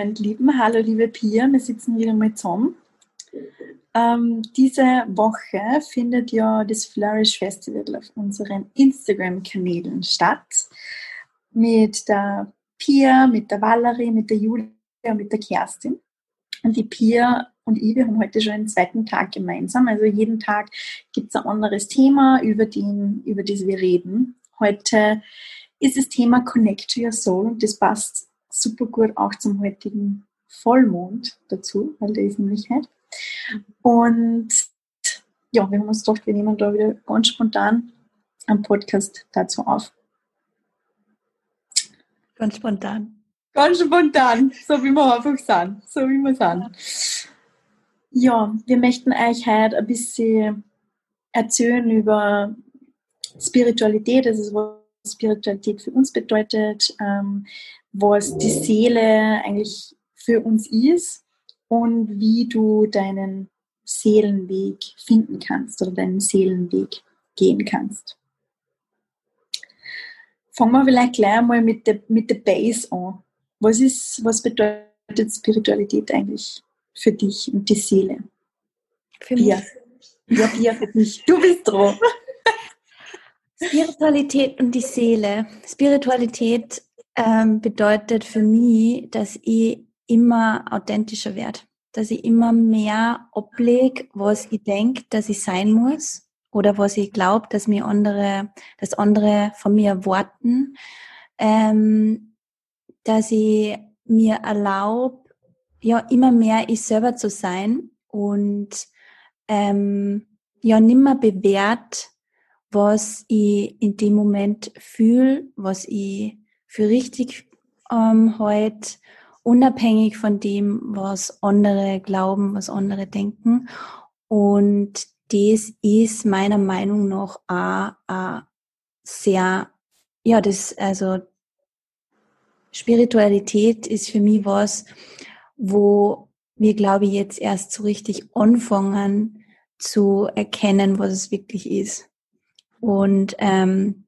Meine Lieben, hallo, liebe Pia, wir sitzen wieder mal zusammen. Ähm, diese Woche findet ja das Flourish Festival auf unseren Instagram-Kanälen statt. Mit der Pia, mit der Valerie, mit der Julia und mit der Kerstin. Und die Pia und ich, wir haben heute schon den zweiten Tag gemeinsam. Also jeden Tag gibt es ein anderes Thema, über, den, über das wir reden. Heute ist das Thema Connect to Your Soul und das passt super gut auch zum heutigen Vollmond dazu, weil der ist nämlich heute. Und ja, wir haben uns gedacht, wir nehmen da wieder ganz spontan einen Podcast dazu auf. Ganz spontan. Ganz spontan, so wie wir einfach sind, so wie wir sind. Ja, wir möchten euch heute ein bisschen erzählen über Spiritualität, also was Spiritualität für uns bedeutet, ähm, was die Seele eigentlich für uns ist und wie du deinen Seelenweg finden kannst oder deinen Seelenweg gehen kannst. Fangen wir vielleicht gleich einmal mit der, mit der Base an. Was, ist, was bedeutet Spiritualität eigentlich für dich und die Seele? Für mich. Ja, Pia, für dich. Du bist dran. Spiritualität und die Seele. Spiritualität ähm, bedeutet für mich, dass ich immer authentischer werde. Dass ich immer mehr ablege, was ich denke, dass ich sein muss oder was ich glaube, dass mir andere, dass andere von mir erwarten. Ähm, dass ich mir erlaube, ja, immer mehr ich selber zu sein und ähm, ja, nimmer bewährt, was ich in dem Moment fühle, was ich für richtig ähm, heute, unabhängig von dem, was andere glauben, was andere denken. Und das ist meiner Meinung nach auch, auch sehr, ja, das, also Spiritualität ist für mich was, wo wir, glaube ich, jetzt erst so richtig anfangen zu erkennen, was es wirklich ist. Und ähm,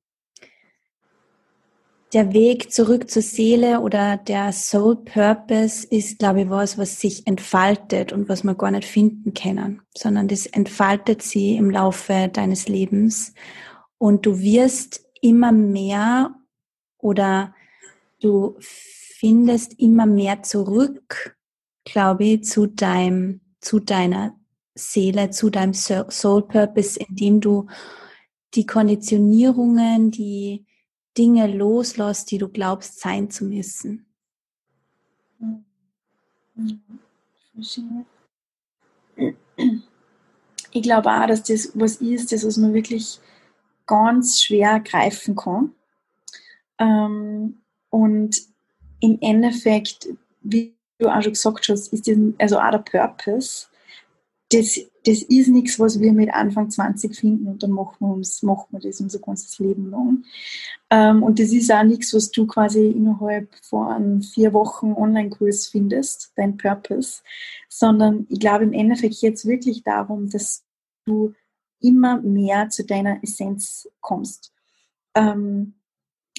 der Weg zurück zur Seele oder der Soul Purpose ist, glaube ich, was, was sich entfaltet und was wir gar nicht finden können, sondern das entfaltet sie im Laufe deines Lebens. Und du wirst immer mehr oder du findest immer mehr zurück, glaube ich, zu deinem, zu deiner Seele, zu deinem Soul Purpose, indem du die Konditionierungen, die Dinge loslässt, die du glaubst sein zu müssen. Ich glaube auch, dass das was ist, das was man wirklich ganz schwer greifen kann. Ähm, und im Endeffekt, wie du auch schon gesagt hast, ist das also auch der Purpose das, das ist nichts, was wir mit Anfang 20 finden und dann machen wir, uns, machen wir das unser ganzes Leben lang. Ähm, und das ist auch nichts, was du quasi innerhalb von vier Wochen Online-Kurs findest, dein Purpose, sondern ich glaube im Endeffekt jetzt wirklich darum, dass du immer mehr zu deiner Essenz kommst. Ähm,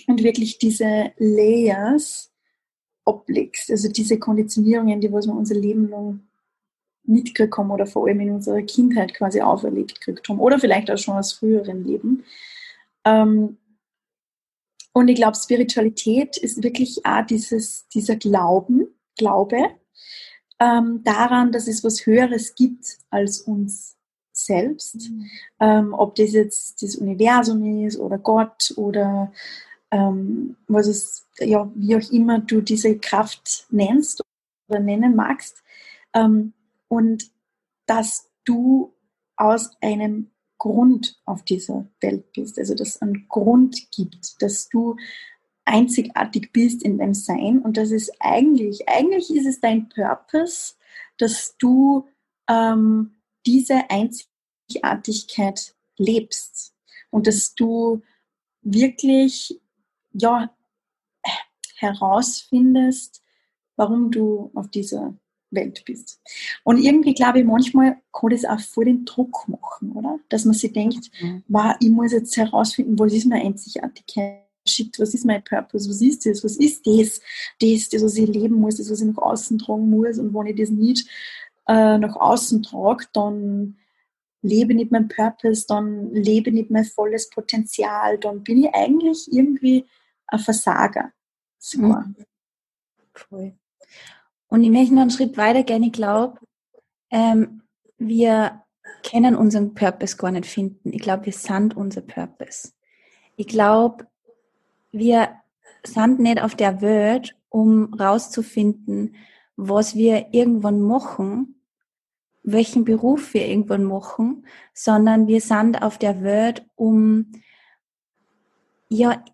und wirklich diese Layers ablegst, also diese Konditionierungen, die was wir unser Leben lang mitgekriegt haben oder vor allem in unserer Kindheit quasi auferlegt gekriegt haben oder vielleicht auch schon aus früheren Leben. Ähm, und ich glaube, Spiritualität ist wirklich auch dieses, dieser Glauben, Glaube ähm, daran, dass es was Höheres gibt als uns selbst. Mhm. Ähm, ob das jetzt das Universum ist oder Gott oder was es, ja, wie auch immer du diese Kraft nennst oder nennen magst. Ähm, und dass du aus einem Grund auf dieser Welt bist, also dass es einen Grund gibt, dass du einzigartig bist in deinem Sein und das ist eigentlich, eigentlich ist es dein Purpose, dass du ähm, diese Einzigartigkeit lebst und dass du wirklich ja, herausfindest, warum du auf dieser Welt bist. Und irgendwie glaube ich, manchmal kann das auch voll den Druck machen, oder? Dass man sich denkt, mhm. wow, ich muss jetzt herausfinden, was ist meine Einzigartigkeit? was ist mein Purpose, was ist das, was ist das, das, das, was ich leben muss, das, was ich nach außen tragen muss und wenn ich das nicht äh, nach außen trage, dann lebe nicht mein Purpose, dann lebe nicht mein volles Potenzial, dann bin ich eigentlich irgendwie ein Versager. Sogar. Mhm. Voll. Und ich möchte noch einen Schritt weiter gerne, ich glaube, ähm, wir können unseren Purpose gar nicht finden. Ich glaube, wir sind unser Purpose. Ich glaube, wir sind nicht auf der Welt, um rauszufinden, was wir irgendwann machen, welchen Beruf wir irgendwann machen, sondern wir sind auf der Welt, um ja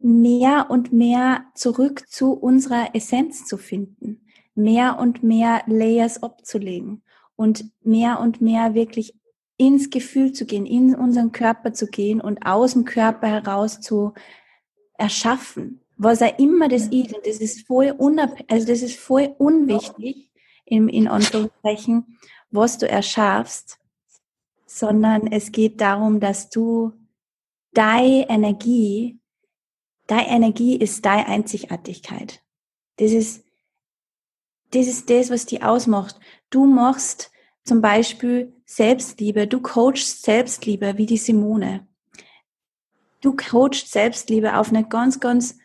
mehr und mehr zurück zu unserer Essenz zu finden, mehr und mehr Layers abzulegen und mehr und mehr wirklich ins Gefühl zu gehen, in unseren Körper zu gehen und aus dem Körper heraus zu erschaffen, was er immer das ist. Und das ist voll unab also das ist voll unwichtig in, in Anführungszeichen, was du erschaffst, sondern es geht darum, dass du deine Energie, deine Energie ist deine Einzigartigkeit. Das ist, das ist das, was die ausmacht. Du machst zum Beispiel Selbstliebe, du coachst Selbstliebe wie die Simone. Du coachst Selbstliebe auf eine ganz, ganz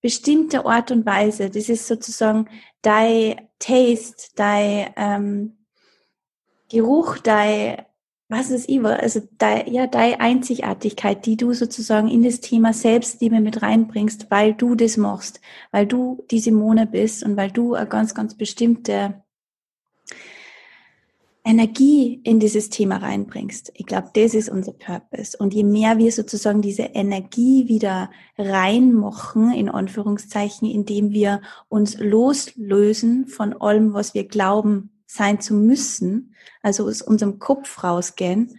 bestimmte Art und Weise. Das ist sozusagen dein Taste, dein ähm, Geruch, dein, was ist ich, also dein, ja, deine Einzigartigkeit, die du sozusagen in das Thema Selbstliebe mit reinbringst, weil du das machst, weil du die Simone bist und weil du eine ganz, ganz bestimmte Energie in dieses Thema reinbringst. Ich glaube, das ist unser Purpose. Und je mehr wir sozusagen diese Energie wieder reinmachen, in Anführungszeichen, indem wir uns loslösen von allem, was wir glauben sein zu müssen, also aus unserem Kopf rausgehen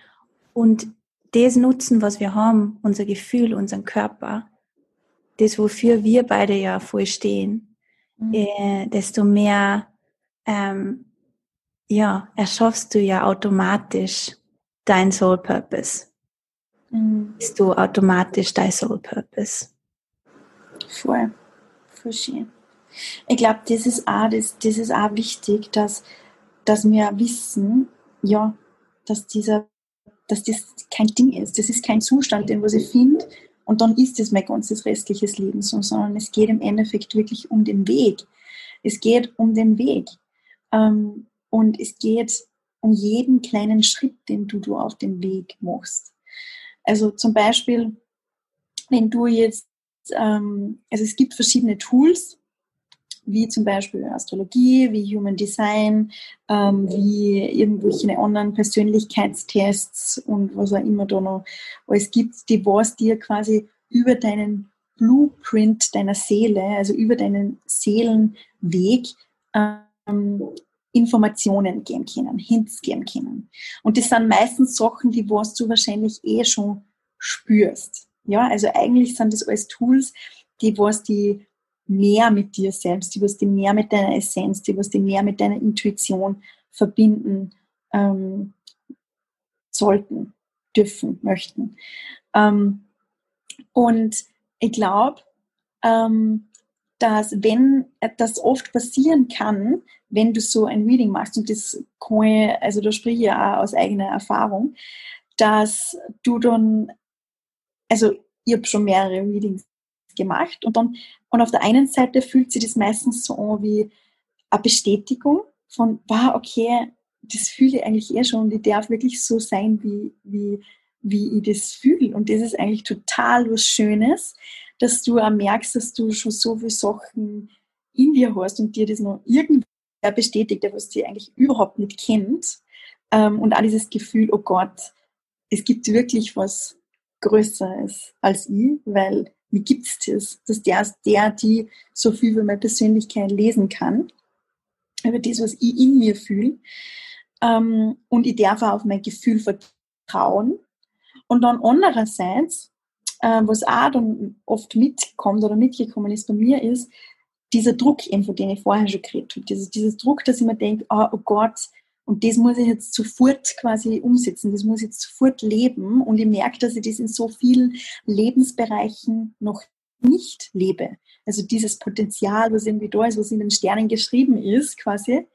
und das nutzen, was wir haben, unser Gefühl, unseren Körper, das, wofür wir beide ja voll stehen, mhm. äh, desto mehr ähm, ja, erschaffst du ja automatisch dein Soul Purpose. Mhm. Bist du automatisch dein Soul Purpose. Voll, voll schön. Ich glaube, das ist auch, das, das ist auch wichtig, dass, dass wir wissen, ja, dass dieser, dass das kein Ding ist. Das ist kein Zustand, den was ich finde und dann ist es mein ganzes restliches Leben so, sondern es geht im Endeffekt wirklich um den Weg. Es geht um den Weg. Ähm, und es geht um jeden kleinen Schritt, den du, du auf dem Weg machst. Also zum Beispiel, wenn du jetzt, ähm, also es gibt verschiedene Tools, wie zum Beispiel Astrologie, wie Human Design, ähm, wie irgendwelche anderen Persönlichkeitstests und was auch immer da noch alles gibt, die was dir quasi über deinen Blueprint deiner Seele, also über deinen Seelenweg ähm, Informationen geben können, Hints geben können. Und das sind meistens Sachen, die was du wahrscheinlich eh schon spürst. Ja, also eigentlich sind das alles Tools, die was die mehr mit dir selbst, die was die mehr mit deiner Essenz, die was die mehr mit deiner Intuition verbinden ähm, sollten, dürfen, möchten. Ähm, und ich glaube, ähm, dass wenn das oft passieren kann, wenn du so ein Reading machst, und das kann ich, also da spreche ich ja auch aus eigener Erfahrung, dass du dann, also ich habe schon mehrere Readings gemacht und dann, und auf der einen Seite fühlt sich das meistens so an wie eine Bestätigung von, wow, okay, das fühle ich eigentlich eh schon und ich darf wirklich so sein, wie, wie, wie ich das fühle. Und das ist eigentlich total was Schönes, dass du auch merkst, dass du schon so viele Sachen in dir hast und dir das noch irgendwie bestätigt, der was die eigentlich überhaupt nicht kennt. Ähm, und auch dieses Gefühl, oh Gott, es gibt wirklich was Größeres als ich, weil wie gibt es das, dass der, der, die so viel über meine Persönlichkeit lesen kann, über das, was ich in mir fühle. Ähm, und ich darf auch auf mein Gefühl vertrauen. Und dann andererseits, äh, was auch dann oft mitkommt oder mitgekommen ist bei mir, ist, dieser Druck eben, von dem ich vorher schon geredet habe, dieses, dieses Druck, dass ich mir denke, oh, oh Gott, und das muss ich jetzt sofort quasi umsetzen, das muss ich jetzt sofort leben. Und ich merke, dass ich das in so vielen Lebensbereichen noch nicht lebe. Also dieses Potenzial, was irgendwie da ist, was in den Sternen geschrieben ist, quasi,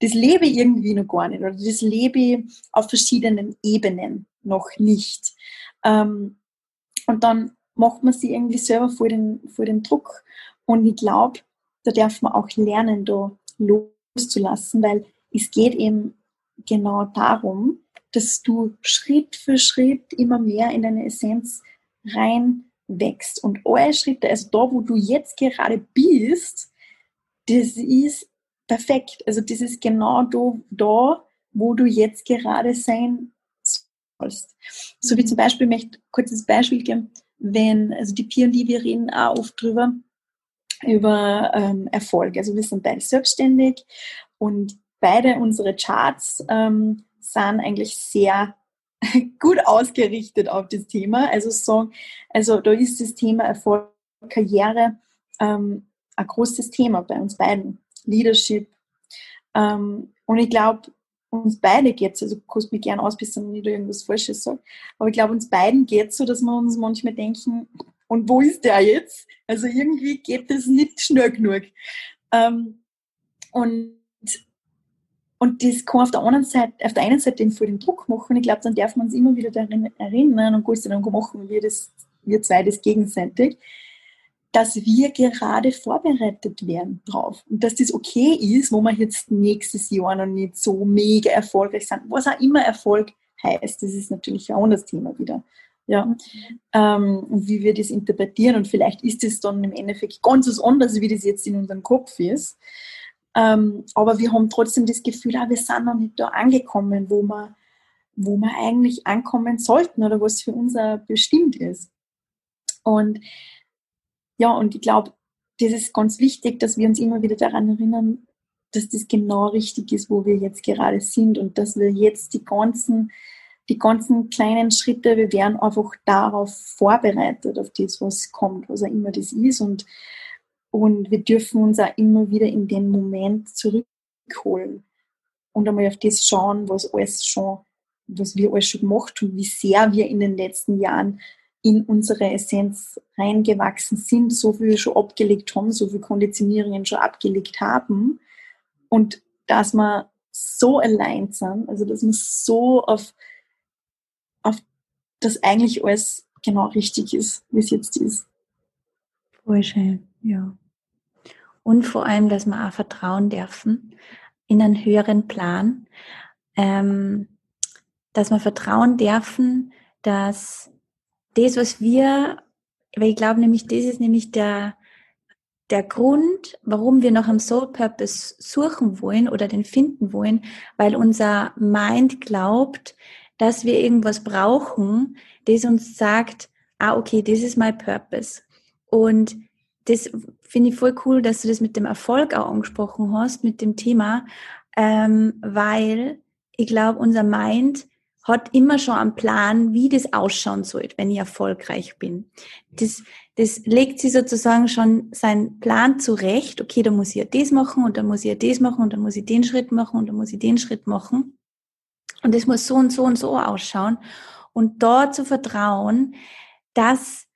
das lebe ich irgendwie noch gar nicht oder das lebe ich auf verschiedenen Ebenen noch nicht. Ähm, und dann macht man sich irgendwie selber vor den, vor den Druck. Und ich glaube, da darf man auch lernen, da loszulassen, weil es geht eben genau darum, dass du Schritt für Schritt immer mehr in deine Essenz reinwächst. Und alle Schritte, also da, wo du jetzt gerade bist, das ist perfekt. Also das ist genau da, da wo du jetzt gerade sein sollst. So wie mhm. zum Beispiel, ich möchte kurzes Beispiel geben, wenn, also die Pia und die, wir reden auch oft drüber, über ähm, Erfolg. Also wir sind beide selbstständig und beide unsere Charts ähm, sind eigentlich sehr gut ausgerichtet auf das Thema. Also so, also da ist das Thema Erfolg, Karriere ähm, ein großes Thema bei uns beiden. Leadership. Ähm, und ich glaube, uns beide geht es, also kannst mich gerne aus, bis dann nicht irgendwas Falsches sage, aber ich glaube, uns beiden geht es so, dass wir uns manchmal denken, und wo ist der jetzt? Also irgendwie geht das nicht schnell genug. Ähm, und, und das kann auf der anderen Seite, auf der einen Seite eben voll den Druck machen. Ich glaube, dann darf man uns immer wieder daran erinnern und sei Dank machen wir das, wir zwei das gegenseitig dass wir gerade vorbereitet werden drauf und dass das okay ist, wo wir jetzt nächstes Jahr noch nicht so mega erfolgreich sind, was auch immer Erfolg heißt. Das ist natürlich auch das Thema wieder. Ja, ähm, und wie wir das interpretieren und vielleicht ist es dann im Endeffekt ganz was anderes, wie das jetzt in unserem Kopf ist. Ähm, aber wir haben trotzdem das Gefühl, ah, wir sind noch nicht da angekommen, wo wir, wo wir eigentlich ankommen sollten oder was für uns bestimmt ist. Und ja, und ich glaube, das ist ganz wichtig, dass wir uns immer wieder daran erinnern, dass das genau richtig ist, wo wir jetzt gerade sind und dass wir jetzt die ganzen, die ganzen kleinen Schritte, wir werden einfach darauf vorbereitet, auf das, was kommt, was auch immer das ist und, und wir dürfen uns auch immer wieder in den Moment zurückholen und einmal auf das schauen, was alles schon, was wir alles schon gemacht haben, wie sehr wir in den letzten Jahren in unsere Essenz reingewachsen sind, so viel schon abgelegt haben, so viel Konditionierungen schon abgelegt haben und dass wir so allein sind, also dass wir so auf, auf das eigentlich alles genau richtig ist, wie es jetzt ist. Voll schön, ja. Und vor allem, dass wir auch vertrauen dürfen in einen höheren Plan, ähm, dass wir vertrauen dürfen, dass das, was wir, weil ich glaube nämlich, das ist nämlich der, der Grund, warum wir nach einem Soul Purpose suchen wollen oder den finden wollen, weil unser Mind glaubt, dass wir irgendwas brauchen, das uns sagt, ah, okay, das ist mein Purpose. Und das finde ich voll cool, dass du das mit dem Erfolg auch angesprochen hast, mit dem Thema, ähm, weil ich glaube, unser Mind hat immer schon einen Plan, wie das ausschauen soll, wenn ich erfolgreich bin. Das, das legt sie sozusagen schon seinen Plan zurecht. Okay, da muss ich ja das machen und dann muss ich ja das machen und dann muss ich den Schritt machen und dann muss ich den Schritt machen. Und das muss so und so und so ausschauen. Und dort zu vertrauen, dass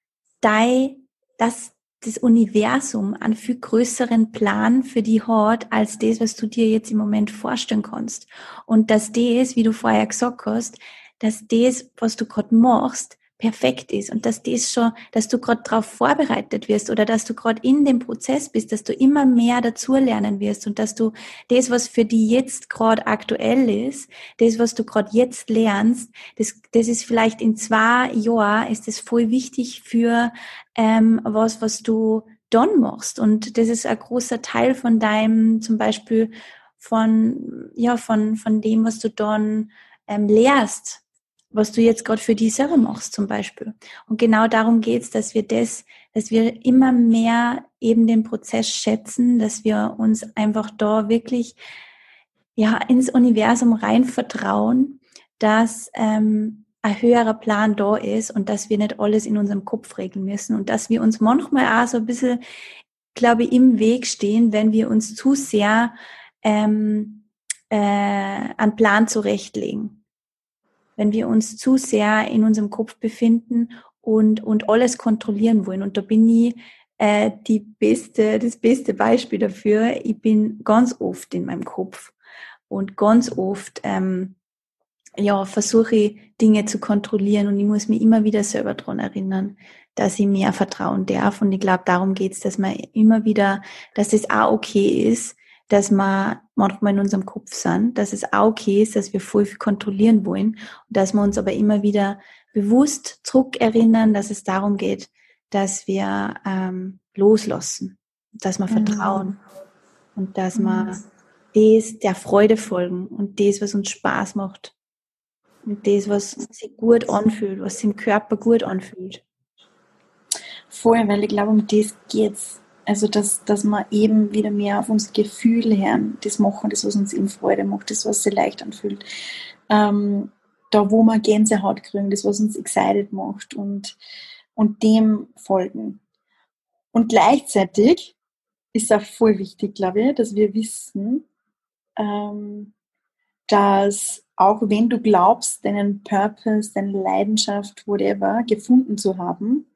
dein, dass das Universum einen viel größeren Plan für die hat, als das, was du dir jetzt im Moment vorstellen kannst. Und dass das, wie du vorher gesagt hast, dass das, was du gerade machst, perfekt ist und dass das schon, dass du gerade darauf vorbereitet wirst oder dass du gerade in dem Prozess bist, dass du immer mehr dazu lernen wirst und dass du das, was für die jetzt gerade aktuell ist, das, was du gerade jetzt lernst, das, das ist vielleicht in zwei Jahren, ist das voll wichtig für ähm, was, was du dann machst. Und das ist ein großer Teil von deinem, zum Beispiel von, ja, von, von dem, was du dann ähm, lehrst was du jetzt gerade für dich selber machst zum Beispiel. Und genau darum geht's, dass wir das, dass wir immer mehr eben den Prozess schätzen, dass wir uns einfach da wirklich ja ins Universum rein vertrauen, dass ähm, ein höherer Plan da ist und dass wir nicht alles in unserem Kopf regeln müssen und dass wir uns manchmal auch so ein bisschen, glaube ich, im Weg stehen, wenn wir uns zu sehr ähm, äh, einen Plan zurechtlegen wenn wir uns zu sehr in unserem Kopf befinden und, und alles kontrollieren wollen. Und da bin ich äh, die beste, das beste Beispiel dafür. Ich bin ganz oft in meinem Kopf und ganz oft ähm, ja, versuche ich Dinge zu kontrollieren und ich muss mich immer wieder selber daran erinnern, dass ich mehr vertrauen darf. Und ich glaube, darum geht's, dass man immer wieder, dass es auch okay ist, dass wir manchmal in unserem Kopf sind, dass es auch okay ist, dass wir voll viel kontrollieren wollen und dass wir uns aber immer wieder bewusst zurückerinnern, dass es darum geht, dass wir ähm, loslassen, dass wir mhm. vertrauen und dass mhm. wir das der Freude folgen und das, was uns Spaß macht und das, was sich gut anfühlt, was sich im Körper gut anfühlt. Voll, weil ich glaube, um das geht's. Also, dass, dass wir eben wieder mehr auf unser Gefühl hören, das machen, das, was uns eben Freude macht, das, was sich leicht anfühlt. Ähm, da, wo wir Gänsehaut kriegen, das, was uns excited macht und, und dem folgen. Und gleichzeitig ist auch voll wichtig, glaube ich, dass wir wissen, ähm, dass auch wenn du glaubst, deinen Purpose, deine Leidenschaft, whatever, gefunden zu haben,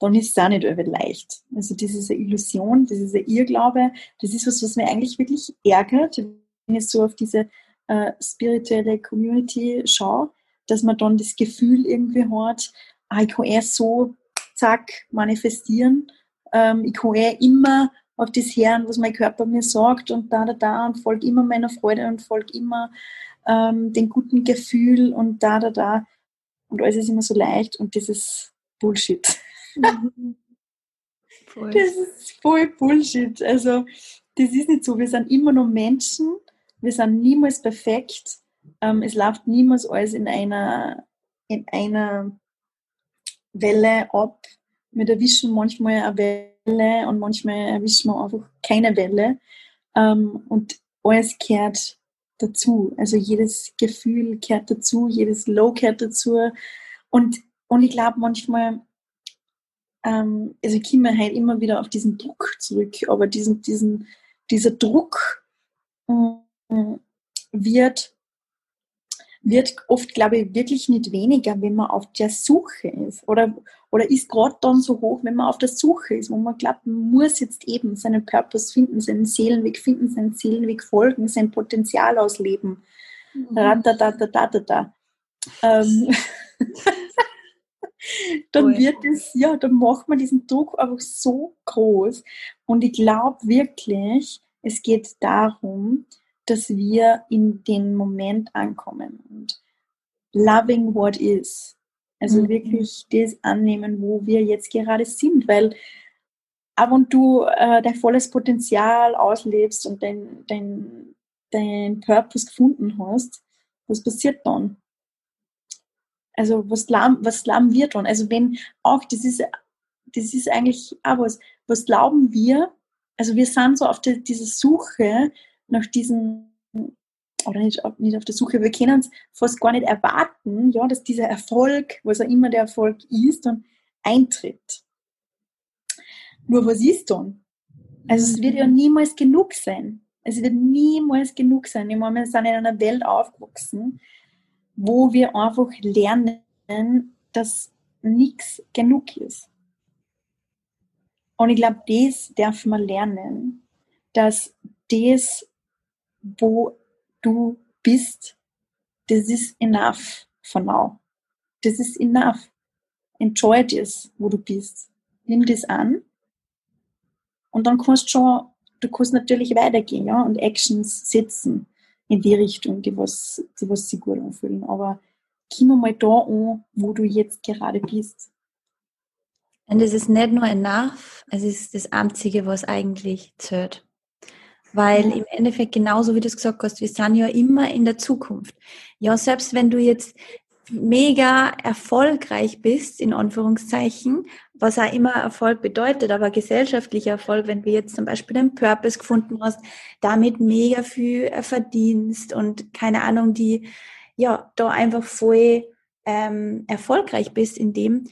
dann ist es auch nicht über leicht. Also das ist eine Illusion, das ist ein Irrglaube, das ist was, was mir eigentlich wirklich ärgert, wenn ich so auf diese äh, spirituelle Community schaue, dass man dann das Gefühl irgendwie hat, ah, ich kann erst so, zack, manifestieren, ähm, ich kann eh immer auf das hören, was mein Körper mir sagt und da, da, da und folge immer meiner Freude und folge immer ähm, den guten Gefühl und da, da, da. Und alles ist immer so leicht und das ist Bullshit. Mhm. Das ist voll Bullshit. Also, das ist nicht so. Wir sind immer nur Menschen. Wir sind niemals perfekt. Ähm, es läuft niemals alles in einer, in einer Welle ab. Wir erwischen manchmal eine Welle und manchmal erwischen wir einfach keine Welle. Ähm, und alles gehört dazu. Also jedes Gefühl kehrt dazu, jedes Low kehrt dazu. Und, und ich glaube manchmal, ähm, also ich komme halt immer wieder auf diesen Druck zurück, aber diesen, diesen, dieser Druck äh, wird, wird oft, glaube ich, wirklich nicht weniger, wenn man auf der Suche ist. Oder, oder ist gerade dann so hoch, wenn man auf der Suche ist, wo man glaubt, man muss jetzt eben seinen Purpose finden, seinen Seelenweg finden, seinen Seelenweg folgen, sein Potenzial ausleben. Mhm. Da, ähm, dann wird es, ja, dann macht man diesen Druck einfach so groß. Und ich glaube wirklich, es geht darum, dass wir in den Moment ankommen und loving what is. Also mhm. wirklich das annehmen, wo wir jetzt gerade sind, weil ab und du äh, dein volles Potenzial auslebst und dein, dein, dein Purpose gefunden hast, was passiert dann? Also was lahm, was lahm wir dann? Also wenn auch, das ist, das ist eigentlich auch was, was glauben wir, also wir sind so auf die, dieser Suche nach diesem oder nicht, nicht auf der Suche, wir können uns fast gar nicht erwarten, ja, dass dieser Erfolg, was auch immer der Erfolg ist, dann eintritt. Nur was ist dann? Also es wird ja niemals genug sein. Es wird niemals genug sein. Ich meine, wir sind in einer Welt aufgewachsen, wo wir einfach lernen, dass nichts genug ist. Und ich glaube, das darf man lernen, dass das, wo du bist, das ist enough for now. Das ist enough. Enjoy das, wo du bist. Nimm das an. Und dann kannst du schon, du kannst natürlich weitergehen, ja, und Actions setzen in die Richtung, die was, die was sich gut anfühlen. Aber komm mal da an, wo du jetzt gerade bist. Und es ist nicht nur enough, es ist das Einzige, was eigentlich zählt. Weil im Endeffekt, genauso wie du es gesagt hast, wir sind ja immer in der Zukunft. Ja, selbst wenn du jetzt mega erfolgreich bist, in Anführungszeichen, was auch immer Erfolg bedeutet, aber gesellschaftlicher Erfolg, wenn du jetzt zum Beispiel den Purpose gefunden hast, damit mega viel verdienst und keine Ahnung, die ja da einfach voll ähm, erfolgreich bist in dem,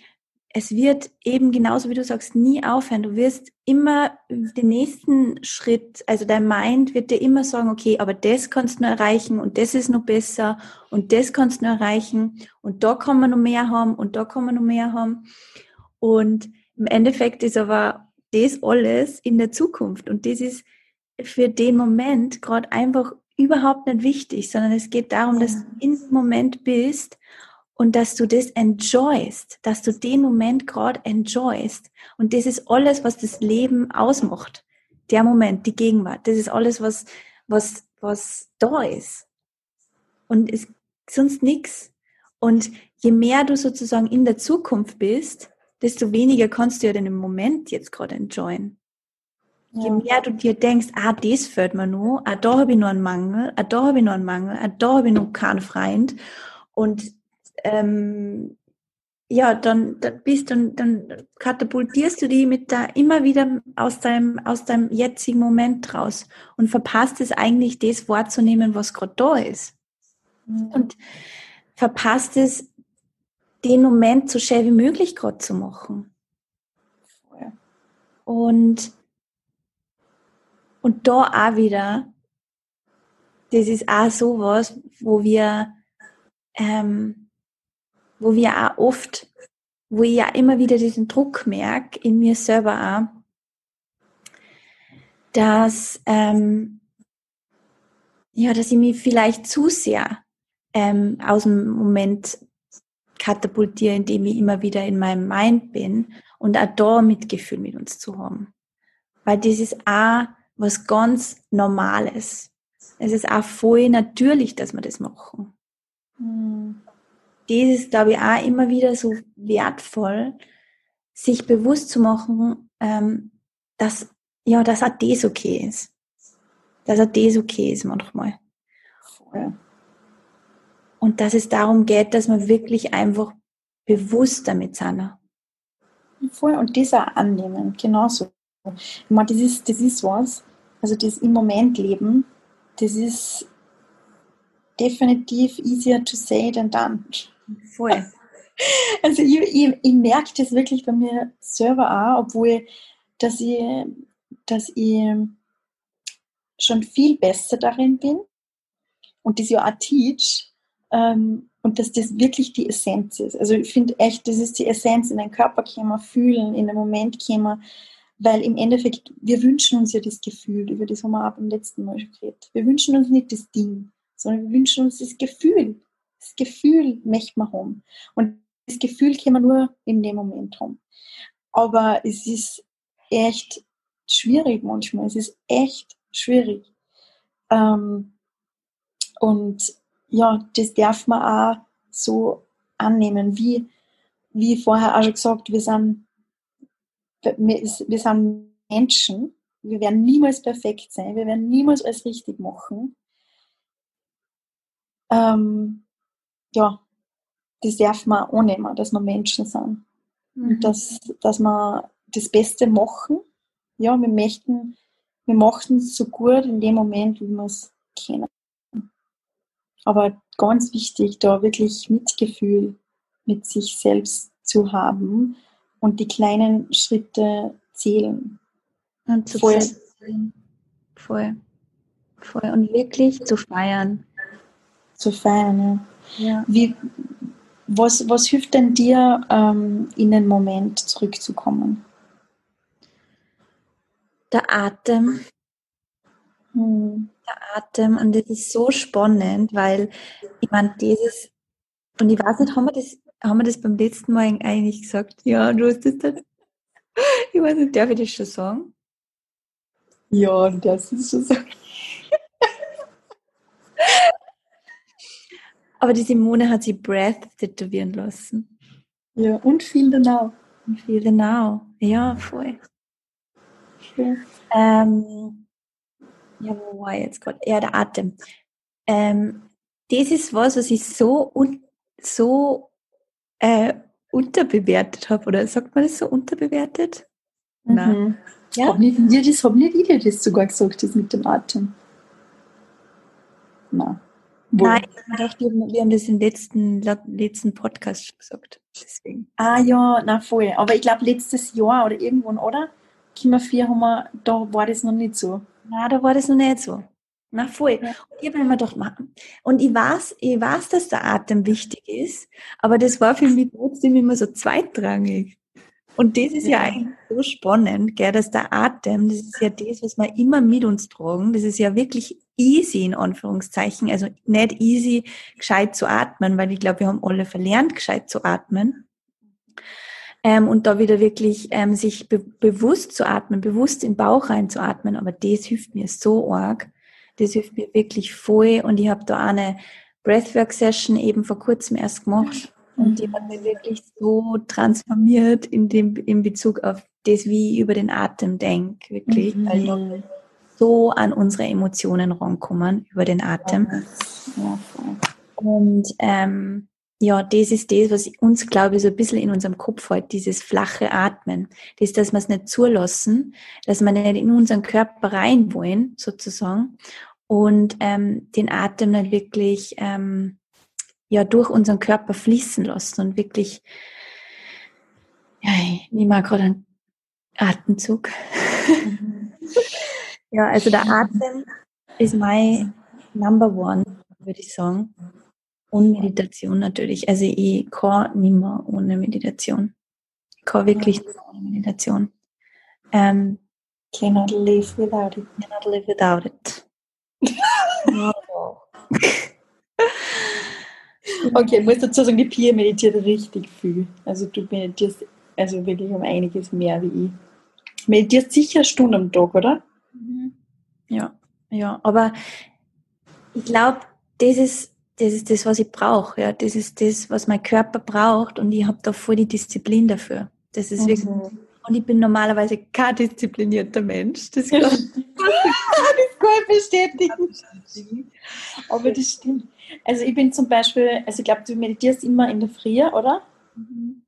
es wird eben genauso wie du sagst nie aufhören. Du wirst immer den nächsten Schritt, also dein Mind wird dir immer sagen, okay, aber das kannst du noch erreichen und das ist noch besser und das kannst du noch erreichen und da kann man noch mehr haben und da kann man noch mehr haben. Und im Endeffekt ist aber das alles in der Zukunft und das ist für den Moment gerade einfach überhaupt nicht wichtig, sondern es geht darum, dass du in dem Moment bist und dass du das enjoyst, dass du den Moment gerade enjoyst. Und das ist alles, was das Leben ausmacht. Der Moment, die Gegenwart, das ist alles, was, was, was da ist. Und es sonst nichts. Und je mehr du sozusagen in der Zukunft bist, desto weniger kannst du ja den Moment jetzt gerade enjoyen. Ja. Je mehr du dir denkst, ah, das fällt mir noch, ah, da habe ich noch einen Mangel, ah, da habe ich noch einen Mangel, ah, da habe ich noch keinen Freund. Und ähm, ja, dann, dann bist dann, dann katapultierst du die mit da immer wieder aus deinem, aus deinem jetzigen Moment raus und verpasst es eigentlich, das wahrzunehmen, was gerade da ist. Mhm. Und verpasst es, den Moment so schnell wie möglich gerade zu machen. Ja. Und, und da auch wieder, das ist auch sowas, wo wir ähm, wo wir auch oft, wo ich ja immer wieder diesen Druck merke, in mir selber auch, dass, ähm, ja, dass ich mich vielleicht zu sehr ähm, aus dem Moment katapultiere, indem ich immer wieder in meinem Mind bin und auch da Mitgefühl mit uns zu haben. Weil das ist auch was ganz Normales. Es ist auch voll natürlich, dass wir das machen. Mhm das ist, glaube ich, auch immer wieder so wertvoll, sich bewusst zu machen, ähm, dass, ja, dass auch das okay ist. Dass auch das okay ist manchmal. Voll. Und dass es darum geht, dass man wirklich einfach bewusst damit sind. Voll. Und das auch annehmen, genauso. Ich meine, das ist, das ist was, also das im Moment leben, das ist definitiv easier to say than done. Voll. Also ich, ich, ich merke das wirklich bei mir selber auch, obwohl dass ich, dass ich schon viel besser darin bin und das ja auch teach ähm, und dass das wirklich die Essenz ist. Also ich finde echt, das ist die Essenz, in den Körper kommen, fühlen, in den Moment kommen, weil im Endeffekt, wir wünschen uns ja das Gefühl, über das haben wir auch beim letzten Mal schon geredet. Wir wünschen uns nicht das Ding, sondern wir wünschen uns das Gefühl. Gefühl möchte man haben. Und das Gefühl kann man nur in dem Moment haben. Aber es ist echt schwierig manchmal. Es ist echt schwierig. Ähm, und ja, das darf man auch so annehmen. Wie, wie vorher auch schon gesagt, wir sind, wir sind Menschen. Wir werden niemals perfekt sein. Wir werden niemals alles richtig machen. Ähm, ja, das darf man annehmen, dass wir Menschen sind. Mhm. Und dass, dass wir das Beste machen. Ja, wir möchten, wir machen es so gut in dem Moment, wie wir es kennen. Aber ganz wichtig, da wirklich Mitgefühl mit sich selbst zu haben und die kleinen Schritte zählen. Und zu voll. Voll. Voll. Und wirklich zu feiern. Zu feiern, ja. Ja. Wie, was, was hilft denn dir, ähm, in den Moment zurückzukommen? Der Atem. Hm. Der Atem. Und das ist so spannend, weil ich meine, dieses, und ich weiß nicht, haben wir das, haben wir das beim letzten Mal eigentlich gesagt? Ja, du hast das dann. Ich weiß nicht, darf ich das schon sagen? Ja, darfst es schon sagen. Aber die Simone hat sie Breath tätowieren lassen. Ja, und Feel the Now. Und Feel the Now. Ja, voll. Ja. Ähm, ja, wo war ich jetzt gerade? Ja, der Atem. Ähm, das ist was, was ich so, un so äh, unterbewertet habe. Oder sagt man das so unterbewertet? Mhm. Nein. Ja? Hab nicht, das habe nicht ich dir das sogar gesagt, das mit dem Atem. Nein. Nein, dachte, wir haben das im letzten, letzten Podcast schon gesagt. Deswegen. Ah ja, na voll. Aber ich glaube, letztes Jahr oder irgendwann, oder? Kimmer 4 haben wir, da war das noch nicht so. Na, da war das noch nicht so. Na voll. Ja. Und ich habe mir gedacht, und ich weiß, ich weiß, dass der Atem wichtig ist, aber das war für mich trotzdem immer so zweitrangig. Und das ist ja, ja. eigentlich so spannend, gell, dass der Atem, das ist ja das, was wir immer mit uns tragen, das ist ja wirklich easy in Anführungszeichen, also nicht easy, gescheit zu atmen, weil ich glaube, wir haben alle verlernt, gescheit zu atmen. Ähm, und da wieder wirklich ähm, sich be bewusst zu atmen, bewusst in den Bauch reinzuatmen, aber das hilft mir so arg, das hilft mir wirklich voll. Und ich habe da eine Breathwork-Session eben vor kurzem erst gemacht und die hat mich wirklich so transformiert in dem, in Bezug auf das, wie ich über den Atem denke, wirklich. Mhm. Weil wir so an unsere Emotionen rankommen über den Atem. Ja, und ähm, ja, das ist das, was uns, glaube ich, so ein bisschen in unserem Kopf hält, dieses flache Atmen. Das ist, dass wir es nicht zulassen, dass wir nicht in unseren Körper rein wollen, sozusagen, und ähm, den Atem nicht wirklich ähm, ja durch unseren Körper fließen lassen und wirklich, ja, ich nehme gerade einen Atemzug. Mhm. ja, also der Atem ist mein Number One, würde ich sagen. Und Meditation natürlich. Also ich kann nicht mehr ohne Meditation. Ich kann wirklich nicht ohne Meditation. Um, cannot live without it. Cannot live without it. Okay, ich muss dazu sagen, die Pia meditiert richtig viel. Also du meditierst also wirklich um einiges mehr wie ich. Meditierst sicher eine Stunde am Tag, oder? Mhm. Ja, ja. Aber ich glaube, das ist, das ist das, was ich brauche. Ja. Das ist das, was mein Körper braucht und ich habe da voll die Disziplin dafür. Das ist mhm. wirklich. Und ich bin normalerweise kein disziplinierter Mensch. Das, ja. das kann ich bestätigen. Aber das stimmt. Also ich bin zum Beispiel, also ich glaube, du meditierst immer in der Früh, oder? Mhm.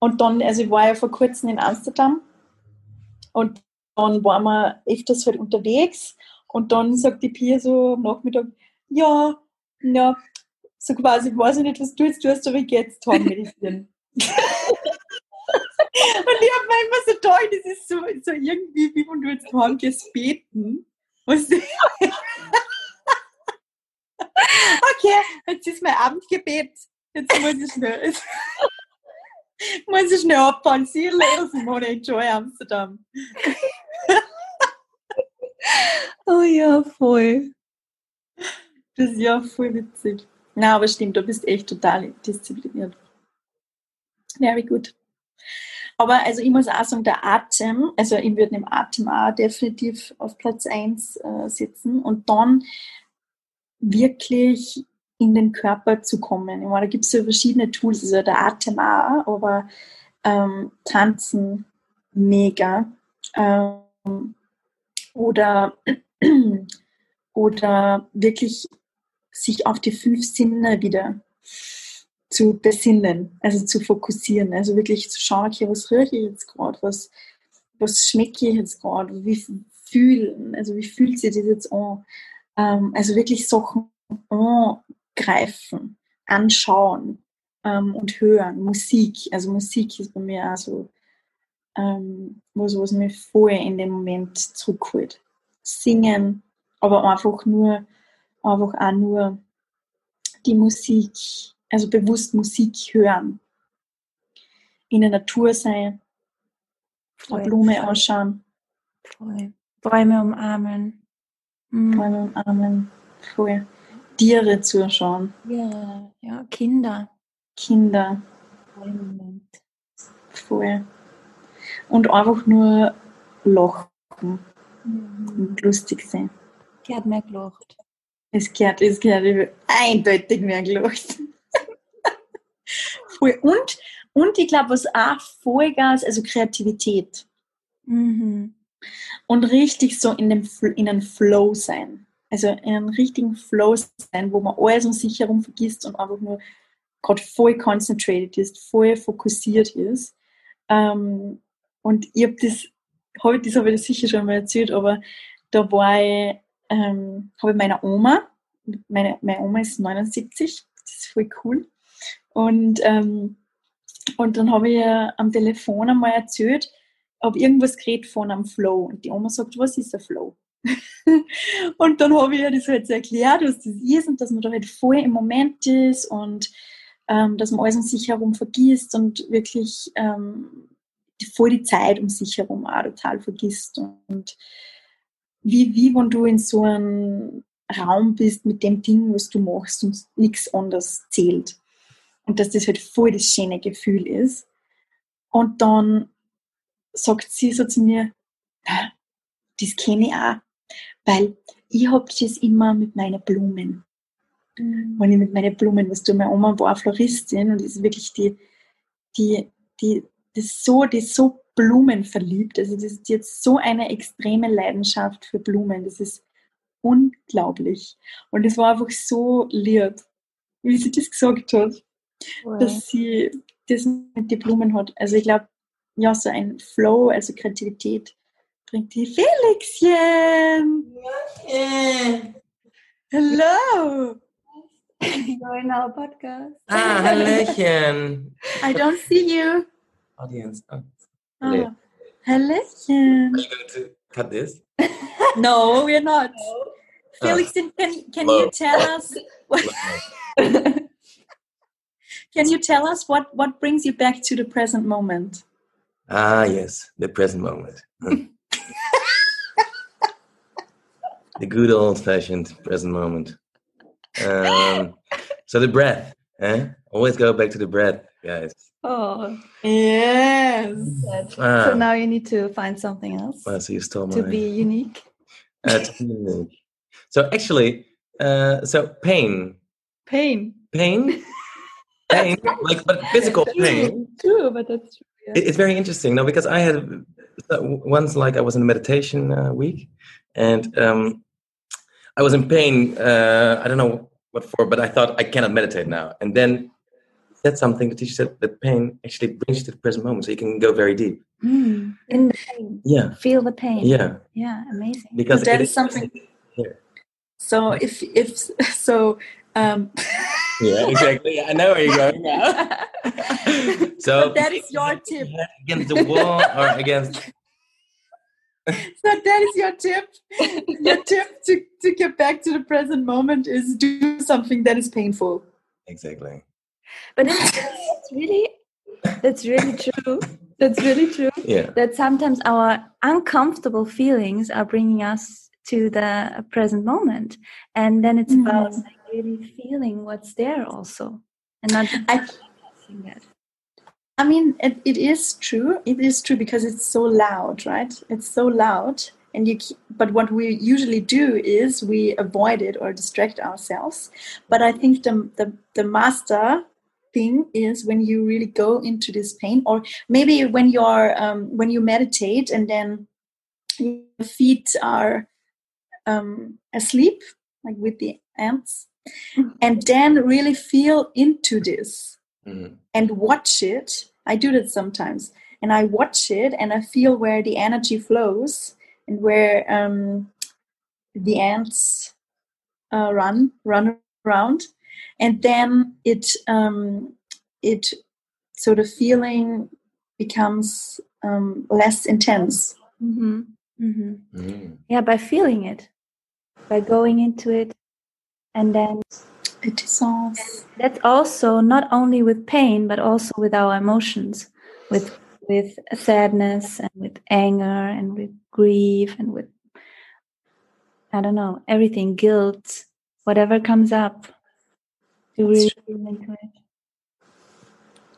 Und dann, also ich war ja vor kurzem in Amsterdam und dann waren wir öfters halt unterwegs und dann sagt die Pia so am Nachmittag, ja, ja, so quasi, ich weiß nicht, was du jetzt tust, aber ich gehe jetzt heim meditieren. Und ich habe mir immer so toll, das ist so, so irgendwie, wie wenn du jetzt heim gehst beten. Okay, jetzt ist mein Abendgebet. Jetzt muss ich schnell, muss ich schnell abfahren. See you later, Simone. Enjoy Amsterdam. oh ja, voll. Das ist ja voll witzig. Na, aber stimmt, du bist echt total diszipliniert. Very good. Aber also ich muss auch sagen, der Atem, also ich würde im Atem auch definitiv auf Platz 1 äh, sitzen und dann wirklich in den Körper zu kommen. Ich meine, da gibt es ja verschiedene Tools, also der Atem auch, aber ähm, Tanzen mega. Ähm, oder, oder wirklich sich auf die fünf Sinne wieder zu besinnen, also zu fokussieren, also wirklich zu schauen, okay, was rieche ich jetzt gerade, was, was schmecke ich jetzt gerade, wie fühlen, also wie fühlt sich das jetzt an? Ähm, also wirklich Sachen angreifen, anschauen ähm, und hören. Musik, also Musik ist bei mir auch so ähm, was, was mich voll in dem Moment zurückholt. Singen, aber einfach nur, einfach auch nur die Musik, also bewusst Musik hören. In der Natur sein, eine Blume anschauen. Voll. Bäume umarmen. Mhm. Bäume umarmen. Voll. Tiere zuschauen. Ja, ja, Kinder. Kinder. Moment. Voll. Und einfach nur lachen mhm. und lustig sein. Gehört mehr gelacht. Es gehört, es gehört eindeutig mehr gelacht. Voll. Und, und ich glaube, was auch Vollgas, also Kreativität. Mhm. Und richtig so in, dem, in einem Flow sein also in einem richtigen Flow sein, wo man alles um sich herum vergisst und einfach nur gerade voll concentrated ist, voll fokussiert ist. Ähm, und ich habe das, hab ich, das habe ich das sicher schon mal erzählt, aber da war ich, ähm, habe ich meiner Oma meine, meine Oma ist 79, das ist voll cool. Und, ähm, und dann habe ich am Telefon einmal erzählt, ob irgendwas geredet von einem Flow. Und die Oma sagt, was ist der Flow? und dann habe ich ihr das halt so erklärt, was das ist und dass man da halt voll im Moment ist und ähm, dass man alles um sich herum vergisst und wirklich ähm, voll die Zeit um sich herum auch total vergisst. Und wie, wie wenn du in so einem Raum bist mit dem Ding, was du machst und nichts anderes zählt. Und dass das halt voll das schöne Gefühl ist. Und dann sagt sie so zu mir, das kenne ich auch, weil ich habe das immer mit meinen Blumen. Mhm. Wenn ich mit meinen Blumen, was du, meine Oma war Floristin und ist wirklich die, die, die, das so, die so blumenverliebt. Also das ist jetzt so eine extreme Leidenschaft für Blumen. Das ist unglaublich. Und es war einfach so lieb, wie sie das gesagt hat, wow. dass sie das mit den Blumen hat. Also ich glaube, ja, so ein Flow, also Kreativität, bringt die Felixchen. Yeah. Hello. Join our podcast. Ah, Hallöchen. I don't see you. Audience. Oh. Oh. Hallöchen. Are you going to cut this? no, we're not. No. Felixin, can, can you tell us what, can you tell us what, what brings you back to the present moment? Ah, yes, the present moment. Hmm. the good old fashioned present moment. Um, so the breath, eh? Always go back to the breath, guys. Oh, yes. Ah. So now you need to find something else well, so you stole to be unique. Uh, to be unique. So actually, uh, so pain. Pain. Pain. pain, like but physical true, pain. True, but that's true. Yeah. It, it's very interesting, no, because I had once like I was in a meditation uh, week, and um, I was in pain. Uh, I don't know what for, but I thought I cannot meditate now. And then said something. The teacher said that pain actually brings you to the present moment, so you can go very deep. Mm, in the pain. Yeah. Feel the pain. Yeah. Yeah. Amazing. Because that is something. Here. So if if so. Um, yeah, exactly. I know where you're going now. so but that is your tip against the wall or against. so that is your tip. Your tip to, to get back to the present moment is do something that is painful. Exactly. But it's really that's really true. That's really true. Yeah. That sometimes our uncomfortable feelings are bringing us to the present moment and then it's mm-hmm. about like, really feeling what's there also and not I, that I mean it, it is true. It is true because it's so loud right? It's so loud and you but what we usually do is we avoid it or distract ourselves. But i think the the, the master thing is when you really go into this pain or maybe when you're um, when you meditate and then your feet are um, asleep, like with the ants, mm-hmm. and then really feel into this mm-hmm. and watch it. I do that sometimes, and I watch it and I feel where the energy flows and where um, the ants uh, run run around, and then it um, it sort of feeling becomes um, less intense. Mm-hmm. Mm-hmm. Mm. Yeah, by feeling it, by going into it, and then it dissolves. That's also not only with pain, but also with our emotions, with with sadness and with anger and with grief and with I don't know everything, guilt, whatever comes up. To really feel into it.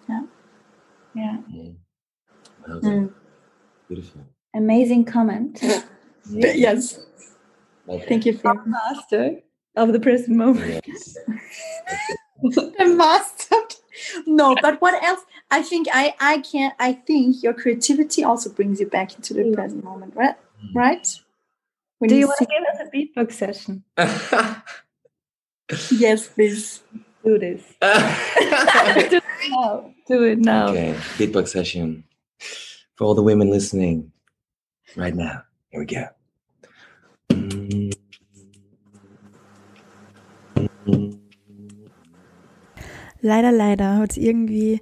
Yeah. Yeah. Mm. Mm. Beautiful amazing comment. yes. Thank you for master of the present moment. Yes. the master. No, but what else? I think I I can't. I think your creativity also brings you back into the yeah. present moment, right? Mm. Right. When Do you, you want to give us a beatbox session? yes, please. Do this. Do it now. Do it now. Okay, beatbox session for all the women listening right now. Here we go. Leider, leider hat es irgendwie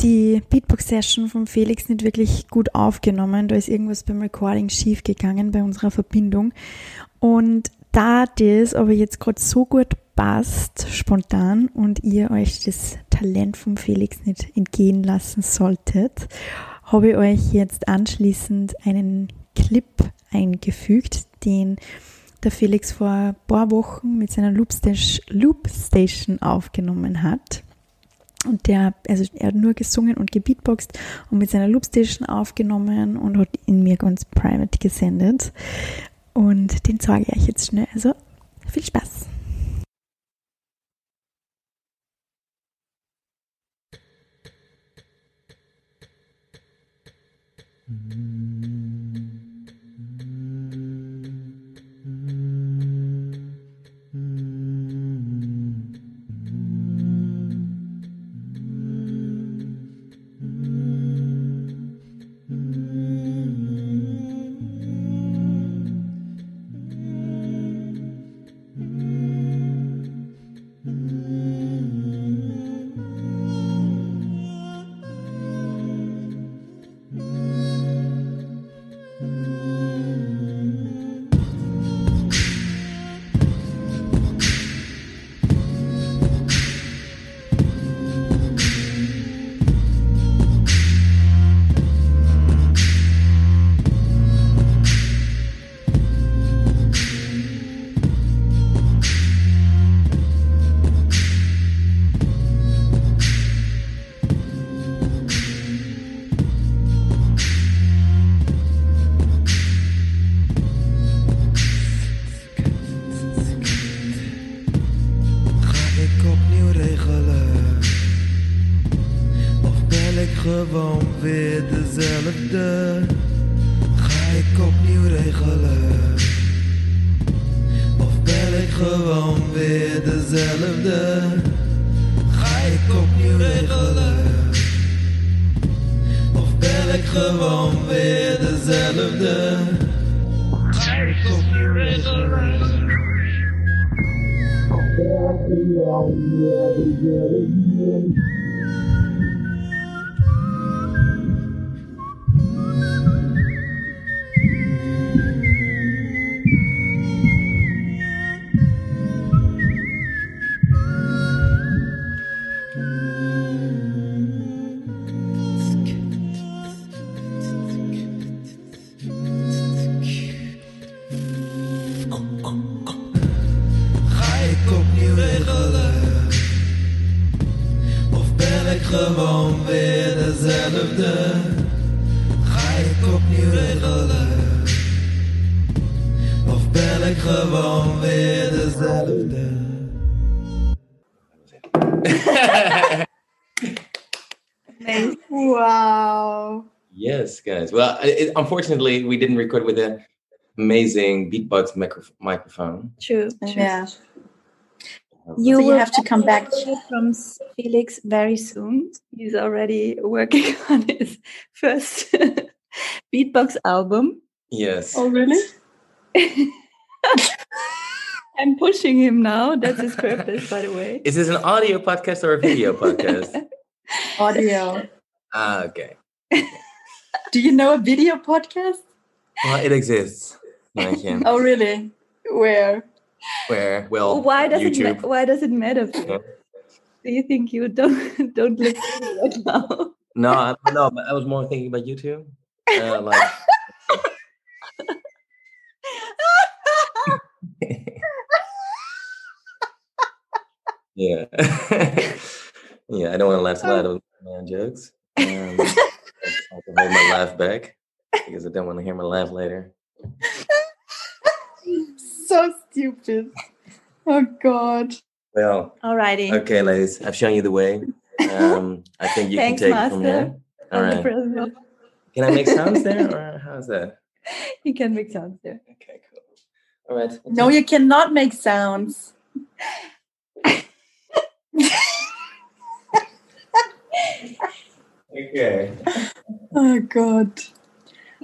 die Beatbox-Session von Felix nicht wirklich gut aufgenommen. Da ist irgendwas beim Recording schief gegangen bei unserer Verbindung. Und da das aber jetzt gerade so gut passt, spontan, und ihr euch das Talent von Felix nicht entgehen lassen solltet, habe ich euch jetzt anschließend einen Clip eingefügt, den der Felix vor ein paar Wochen mit seiner Loopstation aufgenommen hat. Und der, also er hat nur gesungen und gebeatboxt und mit seiner Loopstation aufgenommen und hat ihn mir ganz private gesendet. Und den zeige ich euch jetzt schnell. Also viel Spaß! wow. Well, it, unfortunately, we didn't record with an amazing beatbox micro- microphone. True. true. Yeah. You So you will have to come back. from Felix very soon. He's already working on his first beatbox album. Yes. Oh, really? I'm pushing him now. That's his purpose, by the way. Is this an audio podcast or a video podcast? Audio. ah, okay. Do you know a video podcast? Well, it exists. Manche. Oh, really? Where? Where? Well, why does it YouTube. ma- why does it matter? For you? Yeah. Do you think you don't don't live right now? No, I don't know. But I was more thinking about YouTube. Uh, like, yeah, yeah. I don't want to laugh too loud of my own jokes. Um, I to hold my laugh back because I don't want to hear my laugh later. So stupid. Oh, God. Well, Alrighty. okay, ladies, I've shown you the way. Um, I think you Thanks, can take it from Master. here. All the Can I make sounds there, or how's that? You can make sounds there. Okay, cool. All right. No, you cannot make sounds. Okay. Oh, God.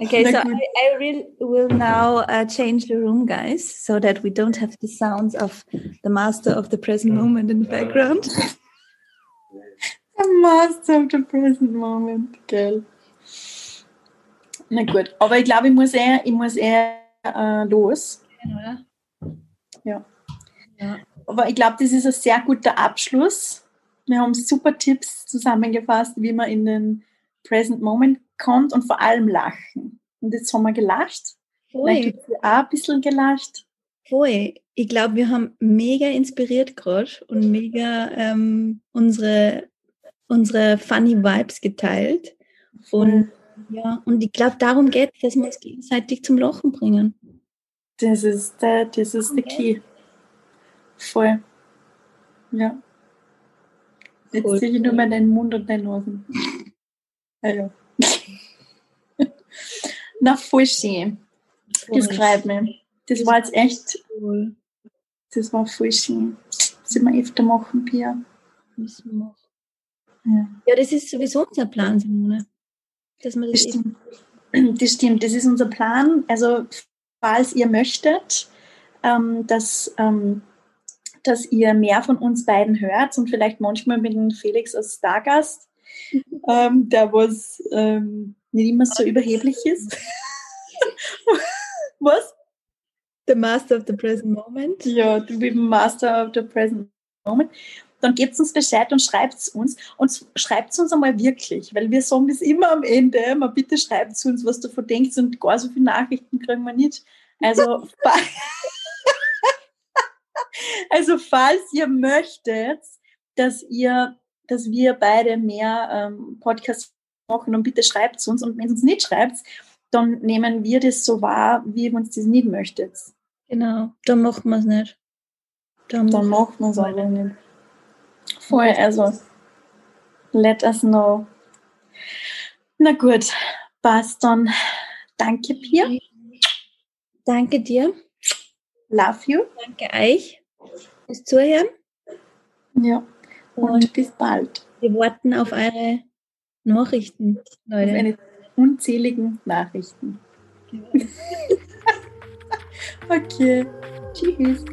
Okay, so. I, I will, will now uh, change the room, guys, so that we don't have the sounds of the master of the present moment in the background. The Master of the Present Moment, gell. Na gut, aber ich glaube, ich muss eher, ich muss eher äh, los. Oder? Ja. Ja. Aber ich glaube, das ist ein sehr guter Abschluss. Wir haben super Tipps zusammengefasst, wie man in den Present Moment kommt und vor allem lachen. Und jetzt haben wir gelacht. Vielleicht Voll, habt ihr auch ein bisschen gelacht. voll. Ich glaube, wir haben mega inspiriert gerade und mega ähm, unsere, unsere funny Vibes geteilt. Und ja, und ich glaube, darum geht es, dass wir uns gegenseitig zum Lachen bringen. Das ist der, das ist der Key. Voll. Ja. Jetzt Cool. sehe ich nur mal deinen Mund und deine Nasen. Ja. Na, voll schön. Das freut mich. Das war jetzt echt, Cool. das war voll schön. Das wir öfter machen, Pia. Müssen wir machen. Ja. Ja, das ist sowieso unser Plan, Simone. Dass wir das Das stimmt. Das stimmt, das ist unser Plan. Also, falls ihr möchtet, ähm, dass, ähm, dass ihr mehr von uns beiden hört und vielleicht manchmal mit dem Felix als Stargast, ähm, der was ähm, nicht immer so überheblich ist. was? The Master of the Present Moment. Ja, du bist Master of the Present Moment. Dann gebt uns Bescheid und schreibt es uns. Und schreibt es uns einmal wirklich, weil wir sagen das immer am Ende. Mal bitte schreibt es uns, was du davon denkst und gar so viele Nachrichten kriegen wir nicht. Also, also falls ihr möchtet, dass ihr, dass wir beide mehr ähm, Podcasts machen, dann bitte schreibt es uns. Und wenn ihr uns nicht schreibt, dann nehmen wir das so wahr, wie ihr uns das nicht möchtet. Genau, dann machen wir es nicht. Dann, Dann macht man es aber nicht. Voll, also let us know. Na gut, passt dann. Danke, Pia. Danke dir. Love you. Danke euch fürs Zuhören. Ja. Und bis bald. wir warten auf eure Nachrichten, Auf Leute. eine unzähligen Nachrichten. Okay. Tschüss.